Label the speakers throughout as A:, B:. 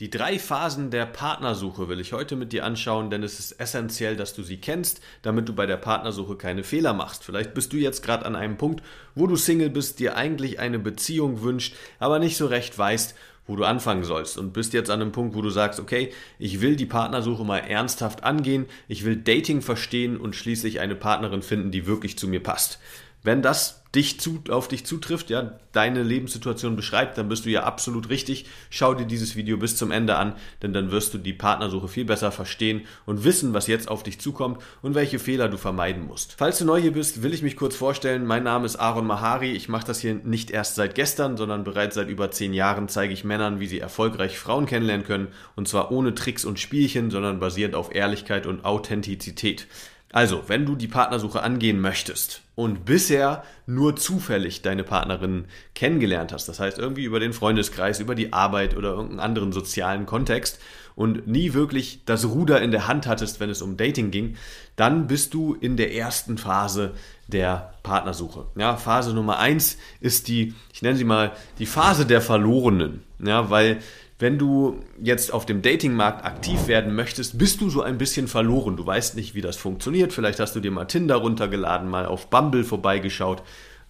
A: Die drei Phasen der Partnersuche will ich heute mit dir anschauen, denn es ist essentiell, dass du sie kennst, damit du bei der Partnersuche keine Fehler machst. Vielleicht bist du jetzt gerade an einem Punkt, wo du Single bist, dir eigentlich eine Beziehung wünscht, aber nicht so recht weißt, wo du anfangen sollst und bist jetzt an einem Punkt, wo du sagst, okay, ich will die Partnersuche mal ernsthaft angehen, ich will Dating verstehen und schließlich eine Partnerin finden, die wirklich zu mir passt. Wenn das dich zu, auf dich zutrifft, ja, deine Lebenssituation beschreibt, dann bist du ja absolut richtig. Schau dir dieses Video bis zum Ende an, denn dann wirst du die Partnersuche viel besser verstehen und wissen, was jetzt auf dich zukommt und welche Fehler du vermeiden musst. Falls du neu hier bist, will ich mich kurz vorstellen. Mein Name ist Aaron Mahari. Ich mache das hier nicht erst seit gestern, sondern bereits seit über zehn Jahren zeige ich Männern, wie sie erfolgreich Frauen kennenlernen können und zwar ohne Tricks und Spielchen, sondern basierend auf Ehrlichkeit und Authentizität. Also, wenn du die Partnersuche angehen möchtest und bisher nur zufällig deine Partnerin kennengelernt hast, das heißt irgendwie über den Freundeskreis, über die Arbeit oder irgendeinen anderen sozialen Kontext und nie wirklich das Ruder in der Hand hattest, wenn es um Dating ging, dann bist du in der ersten Phase der Partnersuche. Ja, Phase Nummer eins ist die, ich nenne sie mal, die Phase der Verlorenen. Ja, weil wenn du jetzt auf dem Datingmarkt aktiv werden möchtest, bist du so ein bisschen verloren. Du weißt nicht, wie das funktioniert. Vielleicht hast du dir mal Tinder runtergeladen, mal auf Bumble vorbeigeschaut,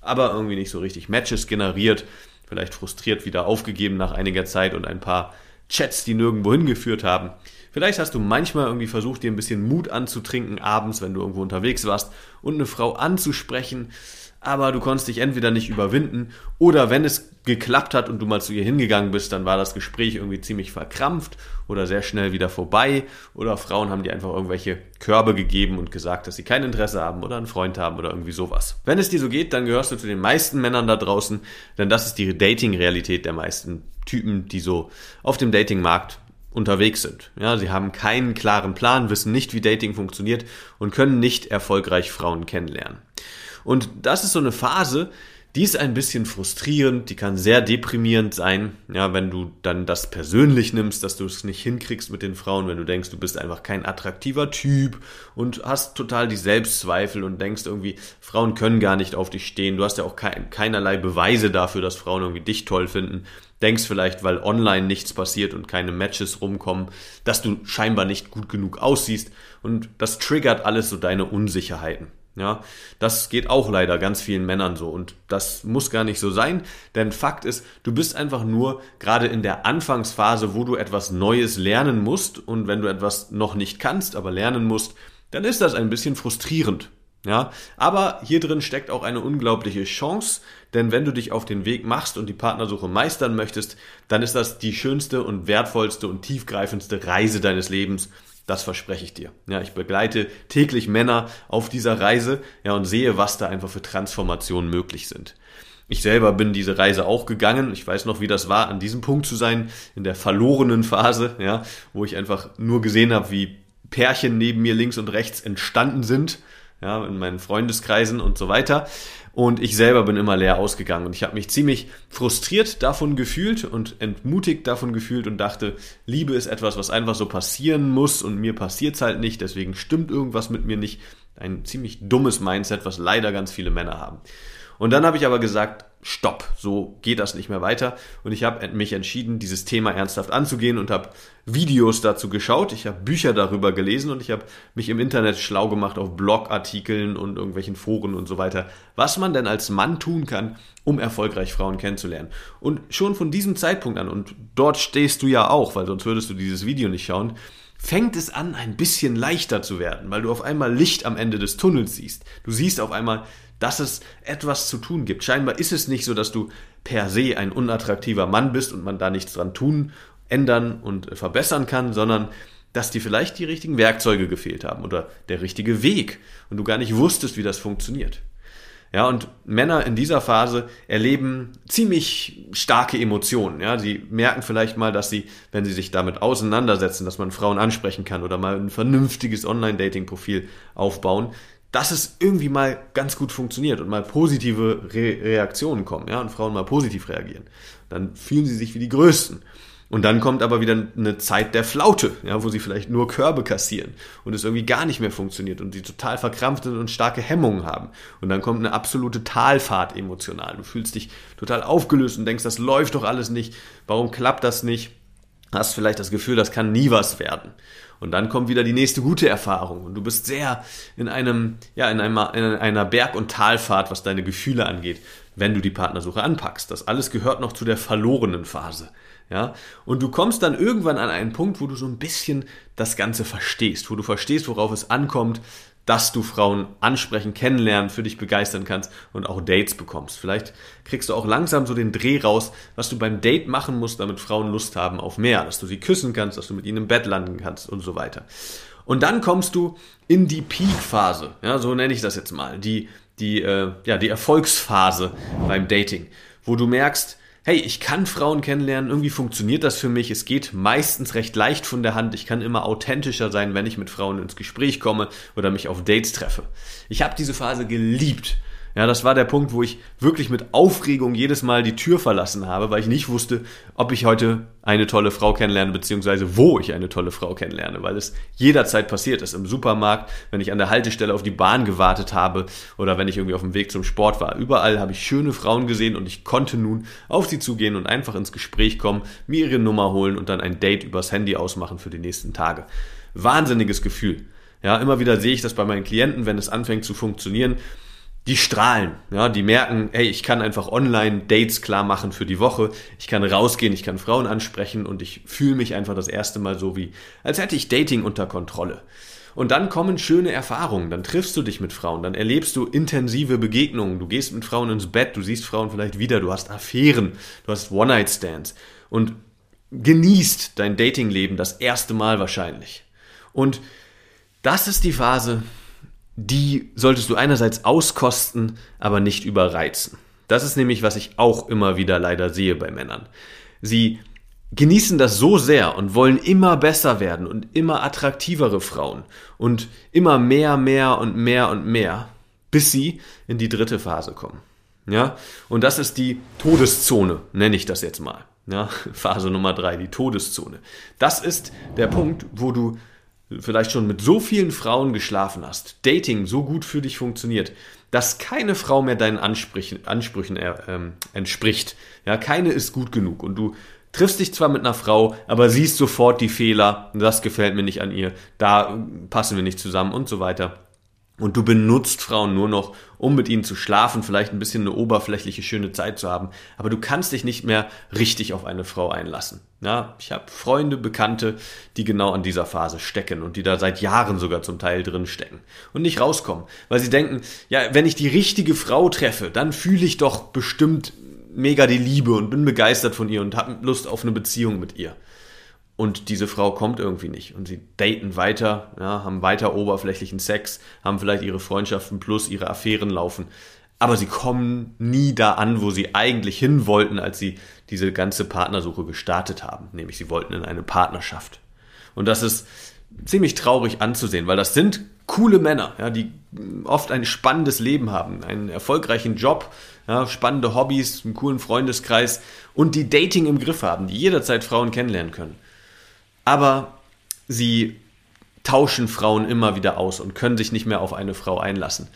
A: aber irgendwie nicht so richtig Matches generiert. Vielleicht frustriert wieder aufgegeben nach einiger Zeit und ein paar Chats, die nirgendwo hingeführt haben. Vielleicht hast du manchmal irgendwie versucht, dir ein bisschen Mut anzutrinken abends, wenn du irgendwo unterwegs warst und eine Frau anzusprechen, aber du konntest dich entweder nicht überwinden oder wenn es geklappt hat und du mal zu ihr hingegangen bist, dann war das Gespräch irgendwie ziemlich verkrampft oder sehr schnell wieder vorbei oder Frauen haben dir einfach irgendwelche Körbe gegeben und gesagt, dass sie kein Interesse haben oder einen Freund haben oder irgendwie sowas. Wenn es dir so geht, dann gehörst du zu den meisten Männern da draußen, denn das ist die Dating-Realität der meisten Typen, die so auf dem Datingmarkt unterwegs sind. Ja, sie haben keinen klaren Plan, wissen nicht, wie Dating funktioniert und können nicht erfolgreich Frauen kennenlernen. Und das ist so eine Phase, die ist ein bisschen frustrierend, die kann sehr deprimierend sein, ja, wenn du dann das persönlich nimmst, dass du es nicht hinkriegst mit den Frauen, wenn du denkst, du bist einfach kein attraktiver Typ und hast total die Selbstzweifel und denkst irgendwie, Frauen können gar nicht auf dich stehen, du hast ja auch kein, keinerlei Beweise dafür, dass Frauen irgendwie dich toll finden, denkst vielleicht, weil online nichts passiert und keine Matches rumkommen, dass du scheinbar nicht gut genug aussiehst. Und das triggert alles so deine Unsicherheiten. Ja, das geht auch leider ganz vielen Männern so und das muss gar nicht so sein, denn Fakt ist, du bist einfach nur gerade in der Anfangsphase, wo du etwas Neues lernen musst und wenn du etwas noch nicht kannst, aber lernen musst, dann ist das ein bisschen frustrierend. Ja, aber hier drin steckt auch eine unglaubliche Chance, denn wenn du dich auf den Weg machst und die Partnersuche meistern möchtest, dann ist das die schönste und wertvollste und tiefgreifendste Reise deines Lebens das verspreche ich dir. Ja, ich begleite täglich Männer auf dieser Reise, ja, und sehe, was da einfach für Transformationen möglich sind. Ich selber bin diese Reise auch gegangen. Ich weiß noch, wie das war, an diesem Punkt zu sein, in der verlorenen Phase, ja, wo ich einfach nur gesehen habe, wie Pärchen neben mir links und rechts entstanden sind, ja, in meinen Freundeskreisen und so weiter. Und ich selber bin immer leer ausgegangen und ich habe mich ziemlich frustriert davon gefühlt und entmutigt davon gefühlt und dachte, Liebe ist etwas, was einfach so passieren muss und mir passiert's halt nicht, deswegen stimmt irgendwas mit mir nicht. Ein ziemlich dummes Mindset, was leider ganz viele Männer haben. Und dann habe ich aber gesagt, stopp, so geht das nicht mehr weiter. Und ich habe mich entschieden, dieses Thema ernsthaft anzugehen und habe Videos dazu geschaut. Ich habe Bücher darüber gelesen und ich habe mich im Internet schlau gemacht auf Blogartikeln und irgendwelchen Foren und so weiter, was man denn als Mann tun kann, um erfolgreich Frauen kennenzulernen. Und schon von diesem Zeitpunkt an, und dort stehst du ja auch, weil sonst würdest du dieses Video nicht schauen, fängt es an, ein bisschen leichter zu werden, weil du auf einmal Licht am Ende des Tunnels siehst. Du siehst auf einmal, dass es etwas zu tun gibt. Scheinbar ist es nicht so, dass du per se ein unattraktiver Mann bist und man da nichts dran tun, ändern und verbessern kann, sondern dass dir vielleicht die richtigen Werkzeuge gefehlt haben oder der richtige Weg und du gar nicht wusstest, wie das funktioniert. Ja, und Männer in dieser Phase erleben ziemlich starke Emotionen. Ja, sie merken vielleicht mal, dass sie, wenn sie sich damit auseinandersetzen, dass man Frauen ansprechen kann oder mal ein vernünftiges Online-Dating-Profil aufbauen, dass es irgendwie mal ganz gut funktioniert und mal positive Re Reaktionen kommen, ja, und Frauen mal positiv reagieren. Dann fühlen sie sich wie die Größten. Und dann kommt aber wieder eine Zeit der Flaute, ja, wo sie vielleicht nur Körbe kassieren und es irgendwie gar nicht mehr funktioniert und sie total verkrampft sind und starke Hemmungen haben. Und dann kommt eine absolute Talfahrt emotional. Du fühlst dich total aufgelöst und denkst, das läuft doch alles nicht. Warum klappt das nicht? Hast vielleicht das Gefühl, das kann nie was werden. Und dann kommt wieder die nächste gute Erfahrung. Und du bist sehr in einem, ja, in einer, in einer Berg- und Talfahrt, was deine Gefühle angeht, wenn du die Partnersuche anpackst. Das alles gehört noch zu der verlorenen Phase. Ja, und du kommst dann irgendwann an einen Punkt, wo du so ein bisschen das Ganze verstehst, wo du verstehst, worauf es ankommt, dass du Frauen ansprechen, kennenlernen, für dich begeistern kannst und auch Dates bekommst. Vielleicht kriegst du auch langsam so den Dreh raus, was du beim Date machen musst, damit Frauen Lust haben auf mehr, dass du sie küssen kannst, dass du mit ihnen im Bett landen kannst und so weiter. Und dann kommst du in die Peak-Phase, ja, so nenne ich das jetzt mal, die, die, äh, ja, die Erfolgsphase beim Dating, wo du merkst, hey, ich kann Frauen kennenlernen, irgendwie funktioniert das für mich, es geht meistens recht leicht von der Hand, ich kann immer authentischer sein, wenn ich mit Frauen ins Gespräch komme oder mich auf Dates treffe. Ich habe diese Phase geliebt ja, das war der Punkt, wo ich wirklich mit Aufregung jedes Mal die Tür verlassen habe, weil ich nicht wusste, ob ich heute eine tolle Frau kennenlerne, beziehungsweise wo ich eine tolle Frau kennenlerne, weil es jederzeit passiert ist. Im Supermarkt, wenn ich an der Haltestelle auf die Bahn gewartet habe oder wenn ich irgendwie auf dem Weg zum Sport war. Überall habe ich schöne Frauen gesehen und ich konnte nun auf sie zugehen und einfach ins Gespräch kommen, mir ihre Nummer holen und dann ein Date übers Handy ausmachen für die nächsten Tage. Wahnsinniges Gefühl. Ja, immer wieder sehe ich das bei meinen Klienten, wenn es anfängt zu funktionieren die strahlen, ja, die merken, hey, ich kann einfach online Dates klar machen für die Woche, ich kann rausgehen, ich kann Frauen ansprechen und ich fühle mich einfach das erste Mal so wie, als hätte ich Dating unter Kontrolle. Und dann kommen schöne Erfahrungen, dann triffst du dich mit Frauen, dann erlebst du intensive Begegnungen, du gehst mit Frauen ins Bett, du siehst Frauen vielleicht wieder, du hast Affären, du hast One-Night-Stands. Und genießt dein Datingleben das erste Mal wahrscheinlich. Und das ist die Phase, die solltest du einerseits auskosten, aber nicht überreizen. Das ist nämlich, was ich auch immer wieder leider sehe bei Männern. Sie genießen das so sehr und wollen immer besser werden und immer attraktivere Frauen und immer mehr, mehr und mehr und mehr, bis sie in die dritte Phase kommen. Ja, und das ist die Todeszone, nenne ich das jetzt mal. Ja, Phase Nummer drei, die Todeszone. Das ist der Punkt, wo du vielleicht schon mit so vielen Frauen geschlafen hast, Dating so gut für dich funktioniert, dass keine Frau mehr deinen Ansprüchen, Ansprüchen äh, ähm, entspricht. Ja, keine ist gut genug und du triffst dich zwar mit einer Frau, aber siehst sofort die Fehler, das gefällt mir nicht an ihr, da passen wir nicht zusammen und so weiter. Und du benutzt Frauen nur noch, um mit ihnen zu schlafen, vielleicht ein bisschen eine oberflächliche schöne Zeit zu haben, aber du kannst dich nicht mehr richtig auf eine Frau einlassen. Ja, ich habe Freunde, Bekannte, die genau an dieser Phase stecken und die da seit Jahren sogar zum Teil drin stecken und nicht rauskommen, weil sie denken, ja, wenn ich die richtige Frau treffe, dann fühle ich doch bestimmt mega die Liebe und bin begeistert von ihr und habe Lust auf eine Beziehung mit ihr und diese Frau kommt irgendwie nicht. Und sie daten weiter, ja, haben weiter oberflächlichen Sex, haben vielleicht ihre Freundschaften plus ihre Affären laufen. Aber sie kommen nie da an, wo sie eigentlich hin wollten, als sie diese ganze Partnersuche gestartet haben. Nämlich sie wollten in eine Partnerschaft. Und das ist ziemlich traurig anzusehen, weil das sind coole Männer, ja, die oft ein spannendes Leben haben, einen erfolgreichen Job, ja, spannende Hobbys, einen coolen Freundeskreis und die Dating im Griff haben, die jederzeit Frauen kennenlernen können aber sie tauschen Frauen immer wieder aus und können sich nicht mehr auf eine Frau einlassen.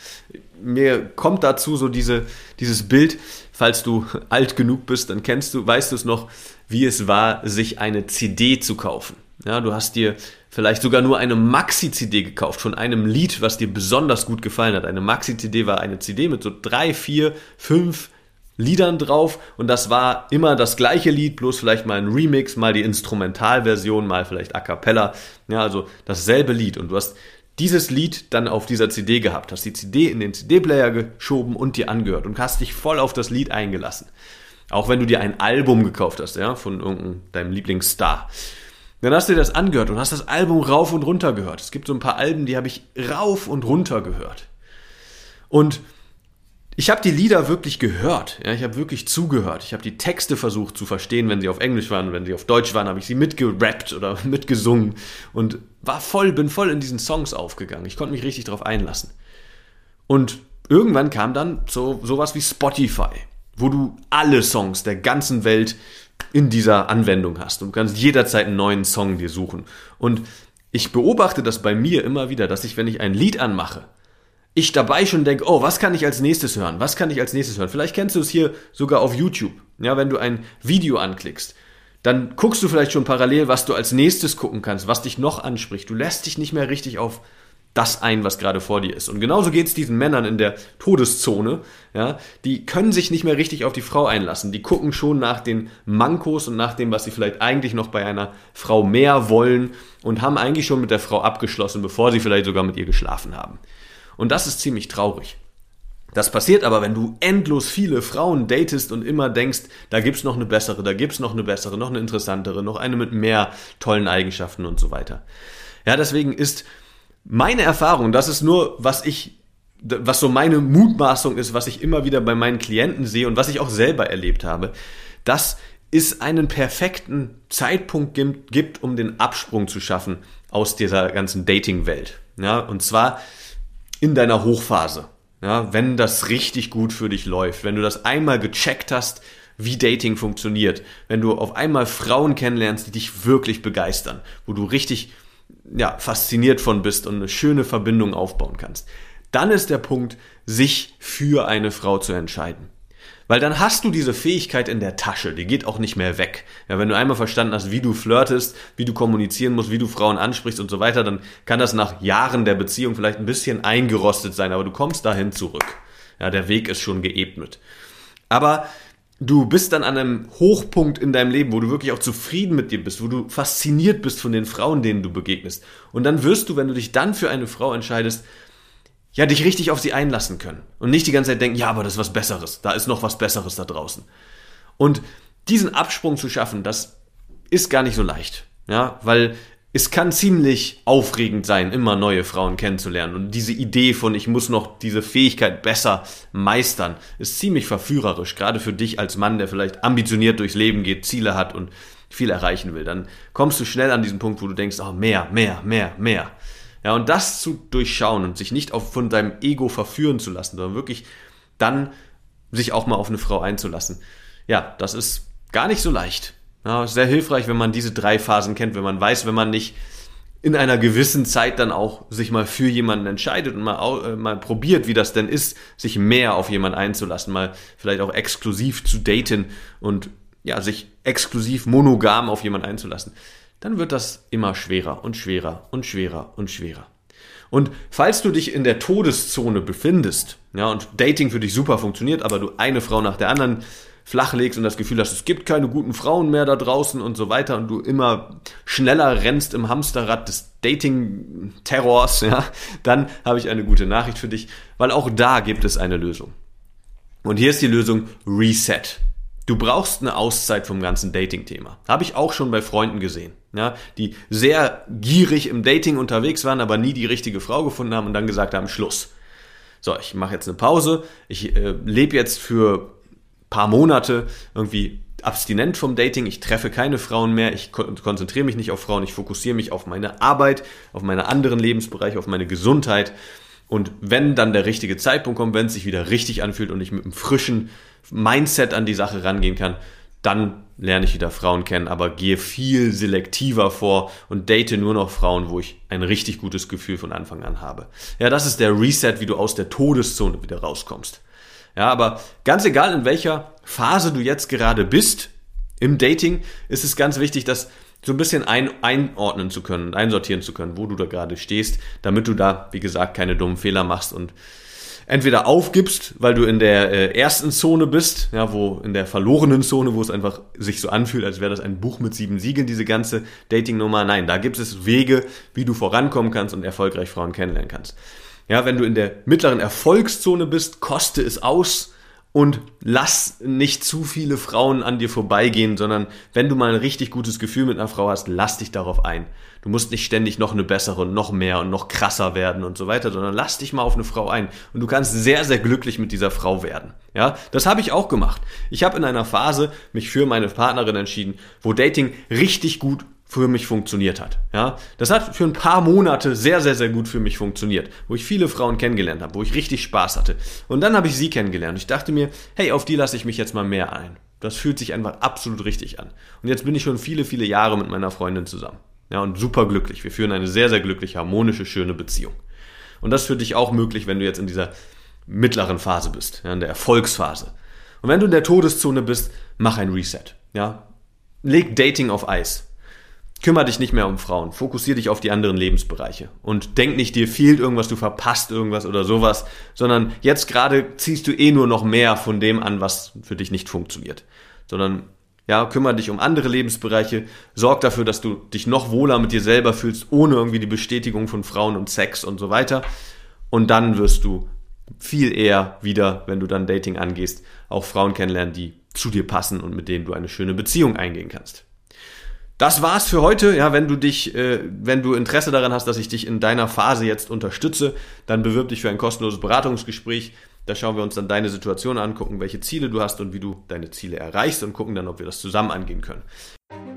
A: Mir kommt dazu so diese, dieses Bild, falls du alt genug bist, dann kennst du, weißt du es noch, wie es war, sich eine CD zu kaufen. Ja, du hast dir vielleicht sogar nur eine Maxi-CD gekauft von einem Lied, was dir besonders gut gefallen hat. Eine Maxi-CD war eine CD mit so drei, vier, fünf Liedern drauf und das war immer das gleiche Lied, bloß vielleicht mal ein Remix, mal die Instrumentalversion, mal vielleicht A cappella, ja, also dasselbe Lied und du hast dieses Lied dann auf dieser CD gehabt, hast die CD in den CD-Player geschoben und dir angehört und hast dich voll auf das Lied eingelassen. Auch wenn du dir ein Album gekauft hast, ja, von irgendeinem deinem Lieblingsstar. Dann hast du dir das angehört und hast das Album rauf und runter gehört. Es gibt so ein paar Alben, die habe ich rauf und runter gehört. Und ich habe die Lieder wirklich gehört. Ja, ich habe wirklich zugehört. Ich habe die Texte versucht zu verstehen, wenn sie auf Englisch waren, wenn sie auf Deutsch waren, habe ich sie mitgerappt oder mitgesungen und war voll, bin voll in diesen Songs aufgegangen. Ich konnte mich richtig darauf einlassen. Und irgendwann kam dann so sowas wie Spotify, wo du alle Songs der ganzen Welt in dieser Anwendung hast. Und du kannst jederzeit einen neuen Song dir suchen. Und ich beobachte das bei mir immer wieder, dass ich, wenn ich ein Lied anmache, ich dabei schon denke, oh, was kann ich als nächstes hören? Was kann ich als nächstes hören? Vielleicht kennst du es hier sogar auf YouTube. Ja, wenn du ein Video anklickst, dann guckst du vielleicht schon parallel, was du als nächstes gucken kannst, was dich noch anspricht. Du lässt dich nicht mehr richtig auf das ein, was gerade vor dir ist. Und genauso geht es diesen Männern in der Todeszone. Ja, die können sich nicht mehr richtig auf die Frau einlassen. Die gucken schon nach den Mankos und nach dem, was sie vielleicht eigentlich noch bei einer Frau mehr wollen und haben eigentlich schon mit der Frau abgeschlossen, bevor sie vielleicht sogar mit ihr geschlafen haben. Und das ist ziemlich traurig. Das passiert aber, wenn du endlos viele Frauen datest und immer denkst, da gibt's noch eine bessere, da gibt's noch eine bessere, noch eine interessantere, noch eine mit mehr tollen Eigenschaften und so weiter. Ja, deswegen ist meine Erfahrung, das ist nur, was ich, was so meine Mutmaßung ist, was ich immer wieder bei meinen Klienten sehe und was ich auch selber erlebt habe, dass es einen perfekten Zeitpunkt gibt, um den Absprung zu schaffen aus dieser ganzen Dating-Welt. Ja, und zwar in deiner Hochphase. Ja, wenn das richtig gut für dich läuft, wenn du das einmal gecheckt hast, wie Dating funktioniert, wenn du auf einmal Frauen kennenlernst, die dich wirklich begeistern, wo du richtig ja, fasziniert von bist und eine schöne Verbindung aufbauen kannst, dann ist der Punkt, sich für eine Frau zu entscheiden. Weil dann hast du diese Fähigkeit in der Tasche, die geht auch nicht mehr weg. Ja, wenn du einmal verstanden hast, wie du flirtest, wie du kommunizieren musst, wie du Frauen ansprichst und so weiter, dann kann das nach Jahren der Beziehung vielleicht ein bisschen eingerostet sein, aber du kommst dahin zurück. Ja, der Weg ist schon geebnet. Aber du bist dann an einem Hochpunkt in deinem Leben, wo du wirklich auch zufrieden mit dir bist, wo du fasziniert bist von den Frauen, denen du begegnest. Und dann wirst du, wenn du dich dann für eine Frau entscheidest, ja, dich richtig auf sie einlassen können. Und nicht die ganze Zeit denken, ja, aber das ist was Besseres, da ist noch was Besseres da draußen. Und diesen Absprung zu schaffen, das ist gar nicht so leicht. Ja, weil es kann ziemlich aufregend sein, immer neue Frauen kennenzulernen. Und diese Idee von, ich muss noch diese Fähigkeit besser meistern, ist ziemlich verführerisch. Gerade für dich als Mann, der vielleicht ambitioniert durchs Leben geht, Ziele hat und viel erreichen will. Dann kommst du schnell an diesen Punkt, wo du denkst, oh, mehr, mehr, mehr, mehr. Ja, und das zu durchschauen und sich nicht auf, von deinem Ego verführen zu lassen, sondern wirklich dann sich auch mal auf eine Frau einzulassen. Ja, das ist gar nicht so leicht. Ja, sehr hilfreich, wenn man diese drei Phasen kennt, wenn man weiß, wenn man nicht in einer gewissen Zeit dann auch sich mal für jemanden entscheidet und mal, äh, mal probiert, wie das denn ist, sich mehr auf jemanden einzulassen, mal vielleicht auch exklusiv zu daten und ja, sich exklusiv monogam auf jemanden einzulassen dann wird das immer schwerer und schwerer und schwerer und schwerer. Und falls du dich in der Todeszone befindest, ja, und Dating für dich super funktioniert, aber du eine Frau nach der anderen flachlegst und das Gefühl hast, es gibt keine guten Frauen mehr da draußen und so weiter und du immer schneller rennst im Hamsterrad des Dating-Terrors, ja, dann habe ich eine gute Nachricht für dich, weil auch da gibt es eine Lösung. Und hier ist die Lösung Reset. Du brauchst eine Auszeit vom ganzen Dating-Thema. Habe ich auch schon bei Freunden gesehen, ja, die sehr gierig im Dating unterwegs waren, aber nie die richtige Frau gefunden haben und dann gesagt haben, Schluss. So, ich mache jetzt eine Pause, ich äh, lebe jetzt für paar Monate irgendwie abstinent vom Dating, ich treffe keine Frauen mehr, ich konzentriere mich nicht auf Frauen, ich fokussiere mich auf meine Arbeit, auf meine anderen Lebensbereiche, auf meine Gesundheit. Und wenn dann der richtige Zeitpunkt kommt, wenn es sich wieder richtig anfühlt und ich mit einem frischen Mindset an die Sache rangehen kann, dann lerne ich wieder Frauen kennen, aber gehe viel selektiver vor und date nur noch Frauen, wo ich ein richtig gutes Gefühl von Anfang an habe. Ja, das ist der Reset, wie du aus der Todeszone wieder rauskommst. Ja, aber ganz egal in welcher Phase du jetzt gerade bist im Dating, ist es ganz wichtig, dass so ein bisschen ein, einordnen zu können, einsortieren zu können, wo du da gerade stehst, damit du da, wie gesagt, keine dummen Fehler machst und entweder aufgibst, weil du in der äh, ersten Zone bist, ja, wo in der verlorenen Zone, wo es einfach sich so anfühlt, als wäre das ein Buch mit sieben Siegeln, diese ganze Dating-Nummer. Nein, da gibt es Wege, wie du vorankommen kannst und erfolgreich Frauen kennenlernen kannst. Ja, wenn du in der mittleren Erfolgszone bist, koste es aus und lass nicht zu viele Frauen an dir vorbeigehen, sondern wenn du mal ein richtig gutes Gefühl mit einer Frau hast, lass dich darauf ein. Du musst nicht ständig noch eine bessere und noch mehr und noch krasser werden und so weiter, sondern lass dich mal auf eine Frau ein und du kannst sehr sehr glücklich mit dieser Frau werden. Ja, das habe ich auch gemacht. Ich habe in einer Phase mich für meine Partnerin entschieden, wo Dating richtig gut für mich funktioniert hat. Ja, das hat für ein paar Monate sehr, sehr, sehr gut für mich funktioniert, wo ich viele Frauen kennengelernt habe, wo ich richtig Spaß hatte. Und dann habe ich sie kennengelernt. Ich dachte mir, hey, auf die lasse ich mich jetzt mal mehr ein. Das fühlt sich einfach absolut richtig an. Und jetzt bin ich schon viele, viele Jahre mit meiner Freundin zusammen. Ja, und super glücklich. Wir führen eine sehr, sehr glückliche, harmonische, schöne Beziehung. Und das ist für dich auch möglich, wenn du jetzt in dieser mittleren Phase bist, ja, in der Erfolgsphase. Und wenn du in der Todeszone bist, mach ein Reset. Ja, leg Dating auf Eis. Kümmer dich nicht mehr um Frauen. Fokussier dich auf die anderen Lebensbereiche. Und denk nicht, dir fehlt irgendwas, du verpasst irgendwas oder sowas, sondern jetzt gerade ziehst du eh nur noch mehr von dem an, was für dich nicht funktioniert. Sondern ja, kümmere dich um andere Lebensbereiche, sorg dafür, dass du dich noch wohler mit dir selber fühlst, ohne irgendwie die Bestätigung von Frauen und Sex und so weiter. Und dann wirst du viel eher wieder, wenn du dann Dating angehst, auch Frauen kennenlernen, die zu dir passen und mit denen du eine schöne Beziehung eingehen kannst. Das war's für heute. Ja, wenn du dich, äh, wenn du Interesse daran hast, dass ich dich in deiner Phase jetzt unterstütze, dann bewirb dich für ein kostenloses Beratungsgespräch. Da schauen wir uns dann deine Situation an, gucken, welche Ziele du hast und wie du deine Ziele erreichst und gucken dann, ob wir das zusammen angehen können.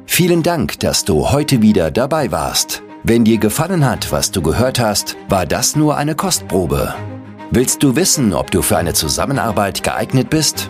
B: Vielen Dank, dass du heute wieder dabei warst. Wenn dir gefallen hat, was du gehört hast, war das nur eine Kostprobe. Willst du wissen, ob du für eine Zusammenarbeit geeignet bist?